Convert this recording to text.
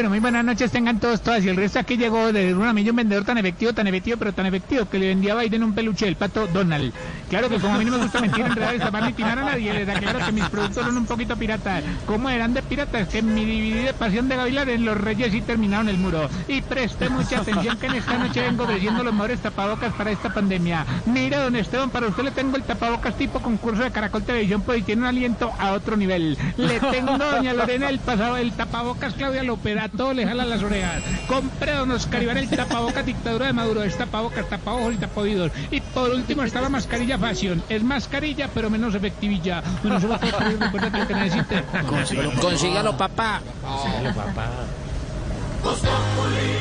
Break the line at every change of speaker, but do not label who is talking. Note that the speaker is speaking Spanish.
Pero muy buenas noches tengan todos, todas. Y el resto aquí llegó de una millón vendedor tan efectivo, tan efectivo, pero tan efectivo que le vendía a Biden un peluche del pato Donald. Claro que como a mí no me gusta mentir, enredar, estafar ni timar a nadie, les aclaro que mis productos son un poquito piratas. ¿Cómo eran de piratas? Que en mi dividida pasión de gavilanes los reyes sí terminaron el muro. Y preste mucha atención que en esta noche vengo ofreciendo los mejores tapabocas para esta pandemia. Mira, don Esteban, para usted le tengo el tapabocas tipo concurso de Caracol Televisión, pues tiene un aliento a otro nivel. Le tengo, doña Lorena, el pasado, el tapabocas Claudia López, a todo le jala las orejas. Compre, don Oscar Iván, el tapabocas dictadura de Maduro, es tapabocas, tapaojos y tapaoídos. Y por último está la mascarilla Fashion. Es mascarilla, pero menos efectivilla. Bueno, solo recuérdate lo que necesite.
Consígalo, papá.
Sígalo, papá.
Voz Populi.